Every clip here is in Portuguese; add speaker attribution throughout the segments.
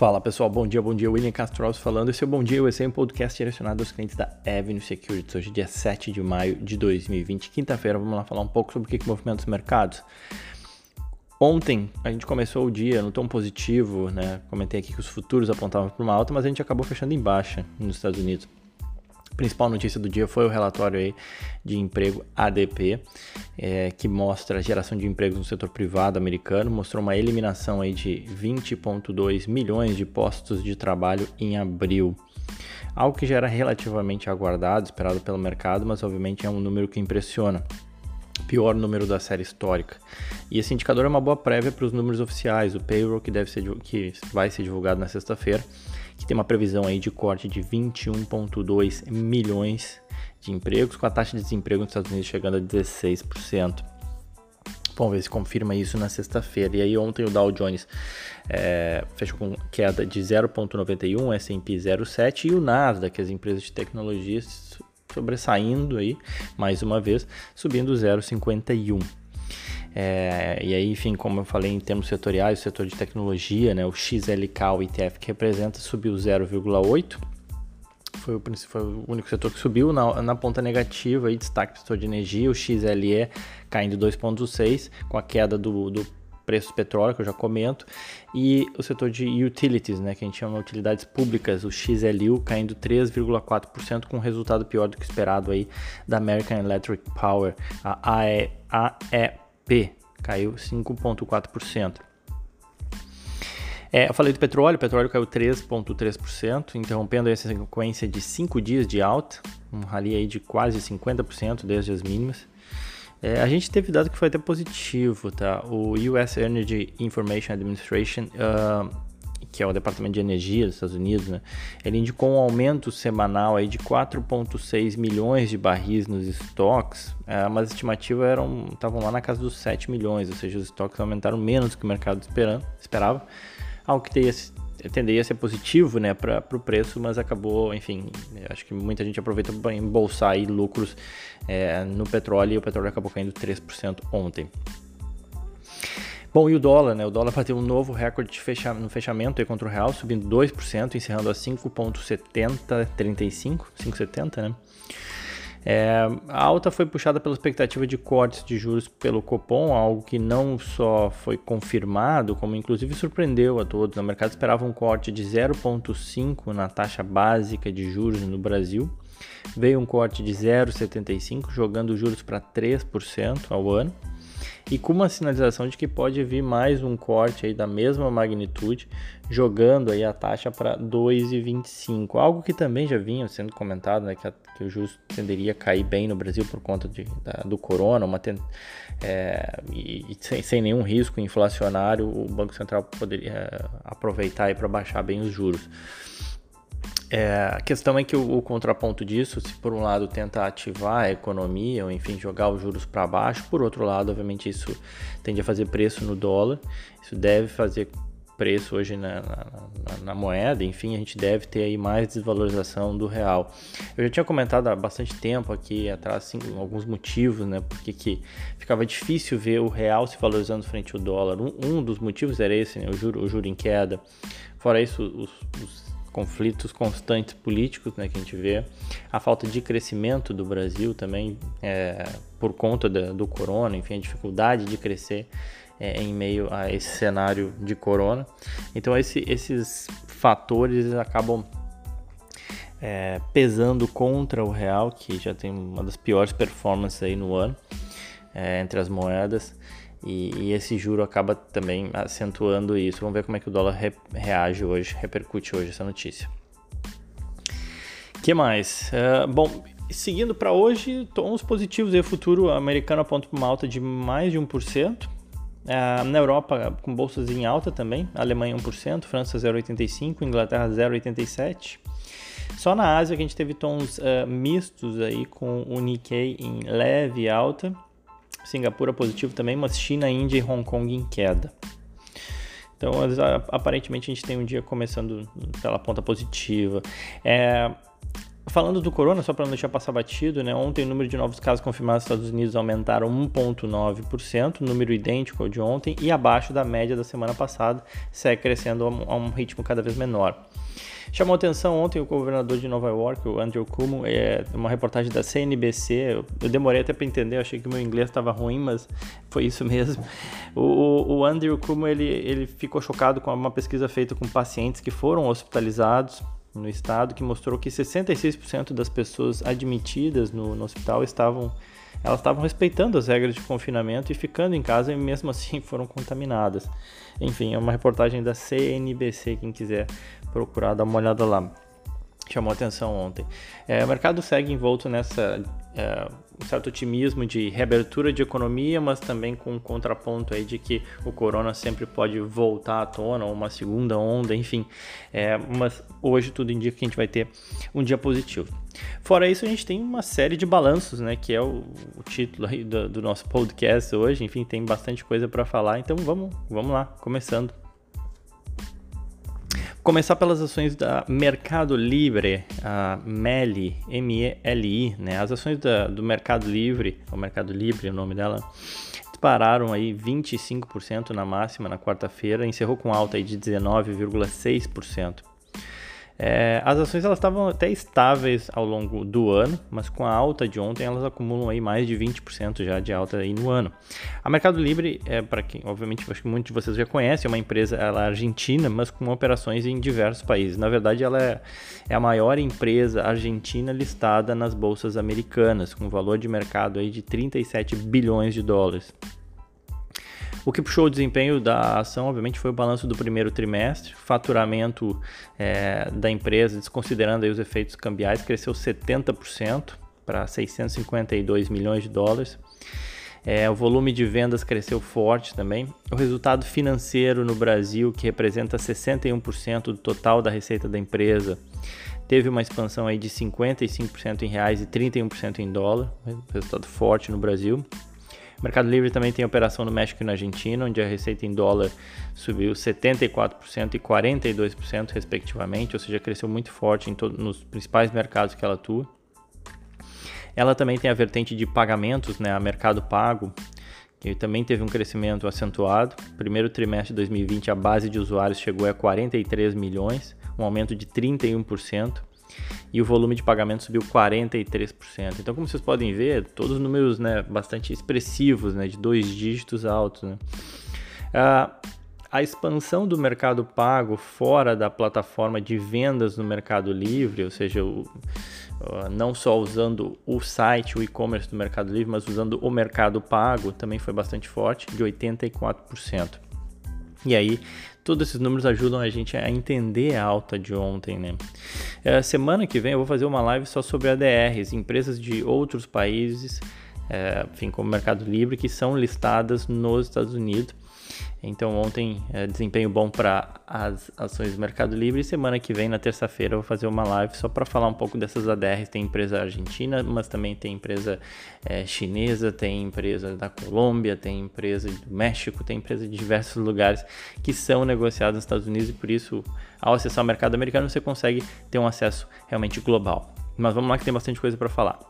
Speaker 1: Fala pessoal, bom dia, bom dia, William Castro falando. Esse é o Bom Dia USA, um podcast direcionado aos clientes da Avenue Securities. Hoje, dia 7 de maio de 2020, quinta-feira, vamos lá falar um pouco sobre o que, que movimenta os mercados. Ontem a gente começou o dia no tom positivo, né? Comentei aqui que os futuros apontavam para uma alta, mas a gente acabou fechando em baixa nos Estados Unidos principal notícia do dia foi o relatório aí de emprego ADP, é, que mostra a geração de empregos no setor privado americano, mostrou uma eliminação aí de 20,2 milhões de postos de trabalho em abril. Algo que já era relativamente aguardado, esperado pelo mercado, mas obviamente é um número que impressiona pior número da série histórica. E esse indicador é uma boa prévia para os números oficiais, o payroll que deve ser que vai ser divulgado na sexta-feira, que tem uma previsão aí de corte de 21.2 milhões de empregos, com a taxa de desemprego nos Estados Unidos chegando a 16%. Vamos ver se confirma isso na sexta-feira. E aí ontem o Dow Jones é, fechou com queda de 0,91, S&P 0,7 e o Nasdaq, as empresas de tecnologia sobressaindo aí, mais uma vez, subindo 0,51. É, e aí, enfim, como eu falei em termos setoriais, o setor de tecnologia, né, o XLK, o ETF que representa, subiu 0,8. Foi o, foi o único setor que subiu. Na, na ponta negativa, aí, destaque para o setor de energia, o XLE caindo 2,6, com a queda do, do preço do petróleo, que eu já comento, e o setor de utilities, né, que a gente chama de utilidades públicas, o XLU caindo 3,4% com um resultado pior do que esperado aí da American Electric Power, a AE, AEP, caiu 5,4%. É, eu falei do petróleo, o petróleo caiu 3,3%, interrompendo essa sequência de 5 dias de alta, um rally aí de quase 50% desde as mínimas. É, a gente teve dado que foi até positivo, tá? O US Energy Information Administration, uh, que é o Departamento de Energia dos Estados Unidos, né? Ele indicou um aumento semanal aí de 4,6 milhões de barris nos estoques, uh, mas as estimativas eram estavam lá na casa dos 7 milhões, ou seja, os estoques aumentaram menos do que o mercado esperando, esperava, algo que teria tenderia a ser positivo né, para o preço, mas acabou, enfim, acho que muita gente aproveitou para embolsar aí lucros é, no petróleo e o petróleo acabou caindo 3% ontem. Bom, e o dólar, né? O dólar bateu um novo recorde fecha no fechamento contra o real, subindo 2%, encerrando a 5,7035, 5,70, né? É, a alta foi puxada pela expectativa de cortes de juros pelo Copom, algo que não só foi confirmado, como inclusive surpreendeu a todos. O mercado esperava um corte de 0,5 na taxa básica de juros no Brasil. Veio um corte de 0,75, jogando juros para 3% ao ano e com uma sinalização de que pode vir mais um corte aí da mesma magnitude, jogando aí a taxa para 2,25, algo que também já vinha sendo comentado, né, que, a, que o juros tenderia a cair bem no Brasil por conta de, da, do corona, uma ten, é, e, sem, sem, nenhum risco inflacionário, o Banco Central poderia é, aproveitar para baixar bem os juros. É, a questão é que o, o, contraponto disso, se por um lado tenta ativar a economia, ou enfim, jogar os juros para baixo, por outro lado, obviamente, isso tende a fazer preço no dólar, isso deve fazer preço hoje na, na, na, moeda, enfim, a gente deve ter aí mais desvalorização do real. Eu já tinha comentado há bastante tempo aqui atrás assim, alguns motivos, né, porque que ficava difícil ver o real se valorizando frente ao dólar. Um, um dos motivos era esse, né, o, juro, o juro em queda. Fora isso, os, os conflitos constantes políticos né, que a gente vê, a falta de crescimento do Brasil também é, por conta da, do corona, enfim, a dificuldade de crescer é, em meio a esse cenário de corona. Então esse, esses fatores acabam é, pesando contra o real, que já tem uma das piores performances aí no ano é, entre as moedas. E, e, esse juro acaba também acentuando isso. Vamos ver como é que o dólar re, reage hoje, repercute hoje essa notícia. que mais? Uh, bom, seguindo para hoje, tons positivos. O futuro americano aponta para uma alta de mais de 1%. Uh, na Europa, com bolsas em alta também, Alemanha 1%, França 0,85%, Inglaterra 0,87%. Só na Ásia que a gente teve tons uh, mistos aí, com o Nikkei em leve alta Singapura positivo também, mas China, Índia e Hong Kong em queda. Então, aparentemente, a gente tem um dia começando pela ponta positiva. É, Falando do corona, só para não deixar passar batido, né? Ontem o número de novos casos confirmados nos Estados Unidos aumentaram 1,9%, número idêntico ao de ontem e abaixo da média da semana passada, segue crescendo a um ritmo cada vez menor. Chamou atenção ontem o governador de Nova York, o Andrew Cuomo, é uma reportagem da CNBC. Eu, demorei até para entender, achei que meu inglês estava ruim, mas foi isso mesmo. O, o Andrew Cuomo ele, ele ficou chocado com uma pesquisa feita com pacientes que foram hospitalizados no estado que mostrou que 66% das pessoas admitidas no, no, hospital estavam elas estavam respeitando as regras de confinamento e ficando em casa e mesmo assim foram contaminadas. Enfim, é uma reportagem da CNBC, quem quiser procurar dar uma olhada lá. Chamou atenção ontem. É, o mercado segue envolto nessa é, um certo otimismo de reabertura de economia, mas também com um contraponto aí de que o corona sempre pode voltar à tona, ou uma segunda onda, enfim. É, mas hoje tudo indica que a gente vai ter um dia positivo. Fora isso, a gente tem uma série de balanços, né? Que é o, o título do, do, nosso podcast hoje. Enfim, tem bastante coisa para falar. Então vamos, vamos lá, começando. Começar pelas ações da Mercado Livre, a MELI, M-E-L-I, né? As ações da, do Mercado Livre, o Mercado Livre é o nome dela, dispararam aí 25% na máxima na quarta-feira, encerrou com alta aí de 19,6%. É, as ações elas estavam até estáveis ao longo do ano, mas com a alta de ontem elas acumulam aí mais de 20% já de alta aí no ano. A Mercado Livre, é, para quem obviamente acho que muitos de vocês já conhecem, é uma empresa ela é argentina, mas com operações em diversos países. Na verdade, ela é, é a maior empresa argentina listada nas bolsas americanas, com valor de mercado aí de 37 bilhões de dólares. O que puxou o desempenho da ação, obviamente, foi o balanço do primeiro trimestre. Faturamento é, da empresa, desconsiderando os efeitos cambiais, cresceu 70% para 652 milhões de dólares. É, o volume de vendas cresceu forte também. O resultado financeiro no Brasil, que representa 61% do total da receita da empresa, teve uma expansão aí de 55% em reais e 31% em dólar. Resultado forte no Brasil. Mercado Livre também tem operação no México e na Argentina, onde a receita em dólar subiu 74% e 42%, respectivamente, ou seja, cresceu muito forte em nos principais mercados que ela atua. Ela também tem a vertente de pagamentos, né, a Mercado Pago, que também teve um crescimento acentuado. Primeiro trimestre de 2020, a base de usuários chegou a 43 milhões, um aumento de 31% e o volume de pagamento subiu 43%. Então, como vocês podem ver, todos números né, bastante expressivos, né, de dois dígitos altos. Né? A expansão do mercado pago fora da plataforma de vendas no Mercado Livre, ou seja, o, não só usando o site, o e-commerce do Mercado Livre, mas usando o mercado pago, também foi bastante forte, de 84%. E aí, todos esses números ajudam a gente a entender a alta de ontem, né? É, semana que vem eu vou fazer uma live só sobre ADRs, empresas de outros países, é, enfim, como Mercado Livre, que são listadas nos Estados Unidos então ontem é, desempenho bom para as ações do Mercado Livre e semana que vem, na terça-feira, eu vou fazer uma live só para falar um pouco dessas ADRs. Tem empresa argentina, mas também tem empresa é, chinesa, tem empresa da Colômbia, tem empresa do México, tem empresa de diversos lugares que são negociadas nos Estados Unidos e por isso, ao acessar o mercado americano, você consegue ter um acesso realmente global. Mas vamos lá que tem bastante coisa para falar.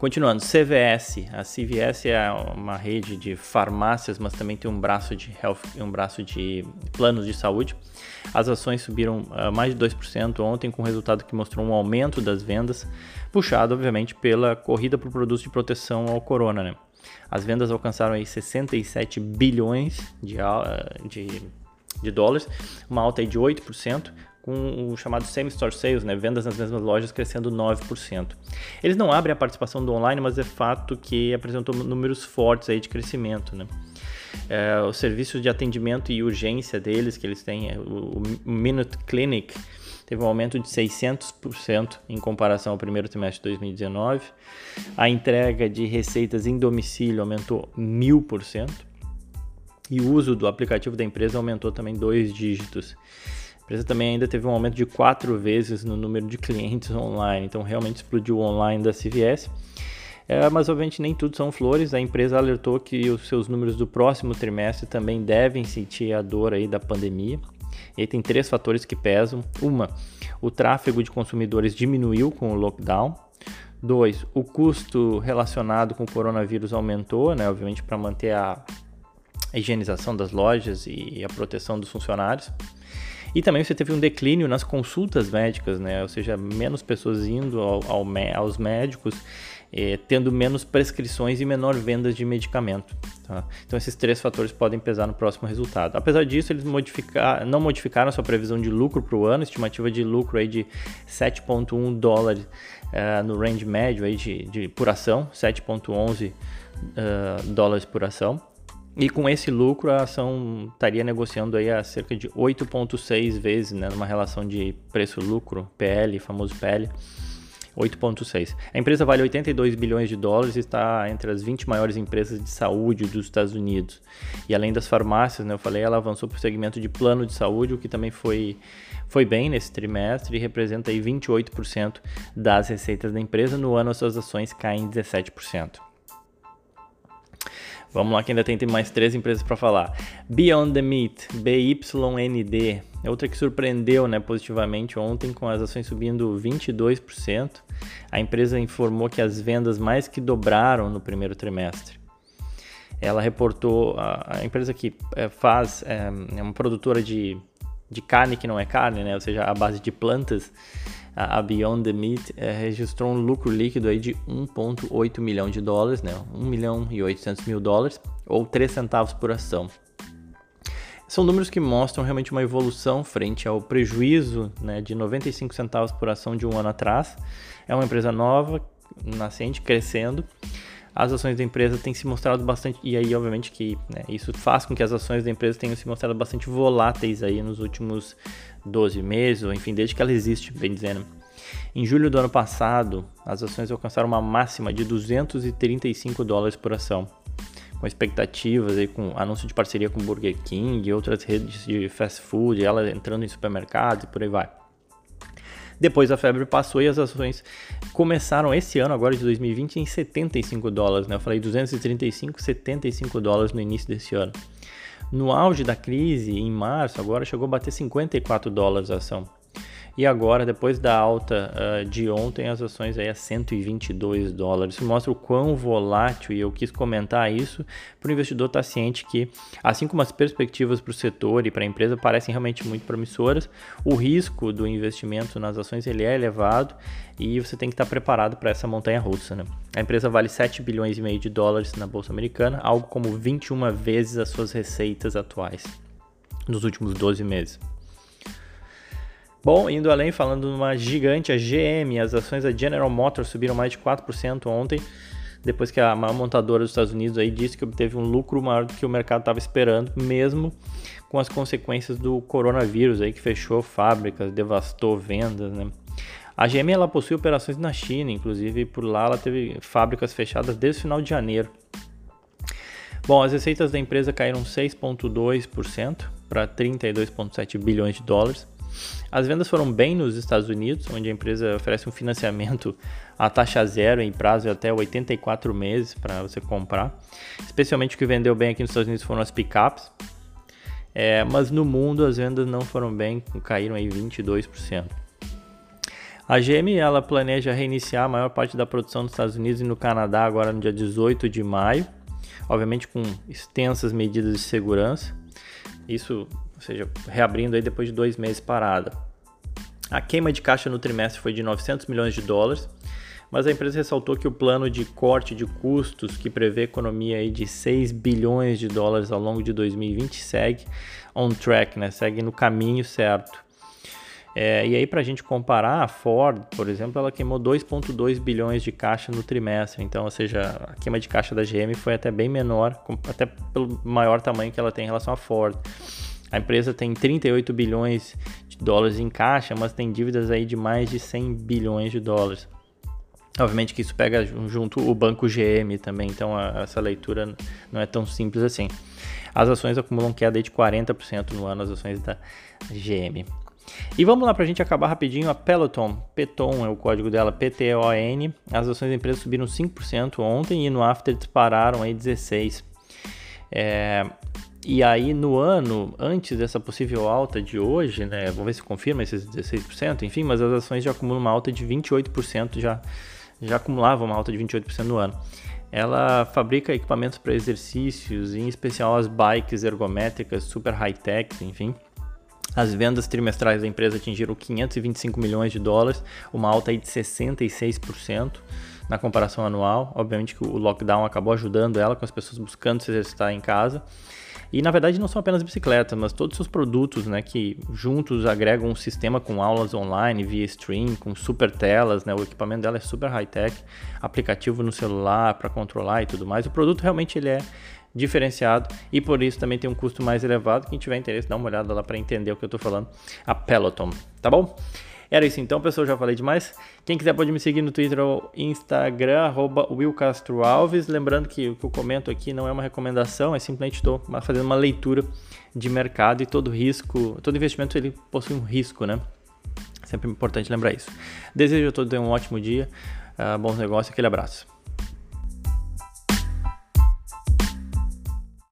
Speaker 1: Continuando, CVS. A CVS é uma rede de farmácias, mas também tem um braço de health, um braço de planos de saúde. As ações subiram uh, mais de 2% ontem, com resultado que mostrou um aumento das vendas, puxado, obviamente, pela corrida por produtos de proteção ao corona. Né? As vendas alcançaram aí 67 bilhões de, uh, de, de dólares, uma alta de 8%, com o chamado same-store sales, né, vendas nas mesmas lojas crescendo 9%. Eles não abrem a participação do online, mas é fato que apresentou números fortes aí de crescimento. Né? É, os serviços de atendimento e urgência deles, que eles têm, é, o Minute Clinic, teve um aumento de 600% em comparação ao primeiro trimestre de 2019. A entrega de receitas em domicílio aumentou 1000%. E o uso do aplicativo da empresa aumentou também dois dígitos empresa também ainda teve um aumento de quatro vezes no número de clientes online, então realmente explodiu o online da CVS. É, mas obviamente nem tudo são flores. A empresa alertou que os seus números do próximo trimestre também devem sentir a dor aí da pandemia. E aí tem três fatores que pesam. Uma, o tráfego de consumidores diminuiu com o lockdown. Dois, o custo relacionado com o coronavírus aumentou, né? Obviamente para manter a higienização das lojas e a proteção dos funcionários. E também você teve um declínio nas consultas médicas, né? Ou seja, menos pessoas indo ao, ao, aos médicos, eh, tendo menos prescrições e menor vendas de medicamento. Tá? Então esses três fatores podem pesar no próximo resultado. Apesar disso, eles modificar, não modificaram sua previsão de lucro para o ano, estimativa de lucro aí de 7,1 dólares uh, no range médio aí de, de por ação, 7,11 uh, dólares por ação. E com esse lucro, a ação estaria negociando aí a cerca de 8,6 vezes, né, numa relação de preço-lucro, PL, famoso PL, 8,6. A empresa vale 82 bilhões de dólares e está entre as 20 maiores empresas de saúde dos Estados Unidos. E além das farmácias, né, eu falei, ela avançou para o segmento de plano de saúde, o que também foi, foi bem nesse trimestre e representa aí 28% das receitas da empresa. No ano, as suas ações caem 17%. Vamos lá que ainda tem, mais três empresas para falar. Beyond the Meat, BYND, outra que surpreendeu né, positivamente ontem com as ações subindo 22%. A empresa informou que as vendas mais que dobraram no primeiro trimestre. Ela reportou, a, a empresa que é, faz, é, é uma produtora de, de carne que não é carne, né, ou seja, a base de plantas, a Beyond the Meat é, registrou um lucro líquido aí de 1,8 milhão de dólares, né? 1 milhão e 800 mil dólares, ou 3 centavos por ação. São números que mostram realmente uma evolução frente ao prejuízo né, de 95 centavos por ação de um ano atrás. É uma empresa nova, nascente, crescendo. As ações da empresa têm se mostrado bastante, e aí obviamente que né, isso faz com que as ações da empresa tenham se mostrado bastante voláteis aí nos últimos 12 meses, ou enfim, desde que ela existe, bem dizendo. Em julho do ano passado, as ações alcançaram uma máxima de 235 dólares por ação, com expectativas aí com anúncio de parceria com Burger King e outras redes de fast food, ela entrando em supermercados e por aí vai. Depois a febre passou e as ações começaram esse ano, agora de 2020, em 75 dólares. Né? Eu falei 235, 75 dólares no início desse ano. No auge da crise, em março, agora chegou a bater 54 dólares a ação. E agora, depois da alta uh, de ontem, as ações aí a 122 dólares. Isso mostra o quão volátil, e eu quis comentar isso para o investidor estar tá ciente que, assim como as perspectivas para o setor e para a empresa parecem realmente muito promissoras, o risco do investimento nas ações ele é elevado e você tem que estar tá preparado para essa montanha russa. Né? A empresa vale 7 bilhões e meio de dólares na Bolsa Americana, algo como 21 vezes as suas receitas atuais nos últimos 12 meses. Bom, indo além, falando numa gigante, a GM, as ações da General Motors subiram mais de 4% ontem, depois que a maior montadora dos Estados Unidos aí disse que obteve um lucro maior do que o mercado estava esperando, mesmo com as consequências do coronavírus aí que fechou fábricas, devastou vendas, né? A GM ela possui operações na China, inclusive por lá ela teve fábricas fechadas desde o final de janeiro. Bom, as receitas da empresa caíram 6,2% para 32,7 bilhões de dólares. As vendas foram bem nos Estados Unidos, onde a empresa oferece um financiamento a taxa zero em prazo de até 84 meses para você comprar. Especialmente o que vendeu bem aqui nos Estados Unidos foram as pickups. É, mas no mundo as vendas não foram bem, caíram aí 22%. A GM ela planeja reiniciar a maior parte da produção nos Estados Unidos e no Canadá agora no dia 18 de maio, obviamente com extensas medidas de segurança. Isso ou seja, reabrindo aí depois de dois meses parada. A queima de caixa no trimestre foi de 900 milhões de dólares, mas a empresa ressaltou que o plano de corte de custos, que prevê economia aí de 6 bilhões de dólares ao longo de 2020, segue on track, né? segue no caminho certo. É, e aí, para a gente comparar, a Ford, por exemplo, ela queimou 2,2 bilhões de caixa no trimestre. Então, ou seja, a queima de caixa da GM foi até bem menor, até pelo maior tamanho que ela tem em relação à Ford. A empresa tem 38 bilhões de dólares em caixa, mas tem dívidas aí de mais de 100 bilhões de dólares. Obviamente que isso pega junto o banco GM também, então a, essa leitura não é tão simples assim. As ações acumulam queda de 40% no ano, as ações da GM. E vamos lá para a gente acabar rapidinho. A Peloton, Peton é o código dela, P-T-O-N. As ações da empresa subiram 5% ontem e no after dispararam aí 16%. É, e aí, no ano, antes dessa possível alta de hoje, né? Vamos ver se confirma esses 16%, enfim, mas as ações já acumulam uma alta de 28%, já, já acumulavam uma alta de 28% no ano. Ela fabrica equipamentos para exercícios, em especial as bikes ergométricas super high-tech, enfim. As vendas trimestrais da empresa atingiram 525 milhões de dólares, uma alta aí de 66% na comparação anual. Obviamente que o lockdown acabou ajudando ela, com as pessoas buscando se exercitar em casa. E na verdade não são apenas bicicletas, mas todos os produtos, né, que juntos agregam um sistema com aulas online via stream, com super telas, né, o equipamento dela é super high-tech, aplicativo no celular para controlar e tudo mais. O produto realmente ele é diferenciado e por isso também tem um custo mais elevado. Quem tiver interesse, dá uma olhada lá para entender o que eu estou falando. A Peloton, tá bom? Era isso então, pessoal, já falei demais. Quem quiser pode me seguir no Twitter ou Instagram, WillCastroAlves. Lembrando que o que eu comento aqui não é uma recomendação, é simplesmente estou fazendo uma leitura de mercado e todo risco, todo investimento ele possui um risco, né? Sempre importante lembrar isso. Desejo a todos um ótimo dia, uh, bons negócios, aquele abraço.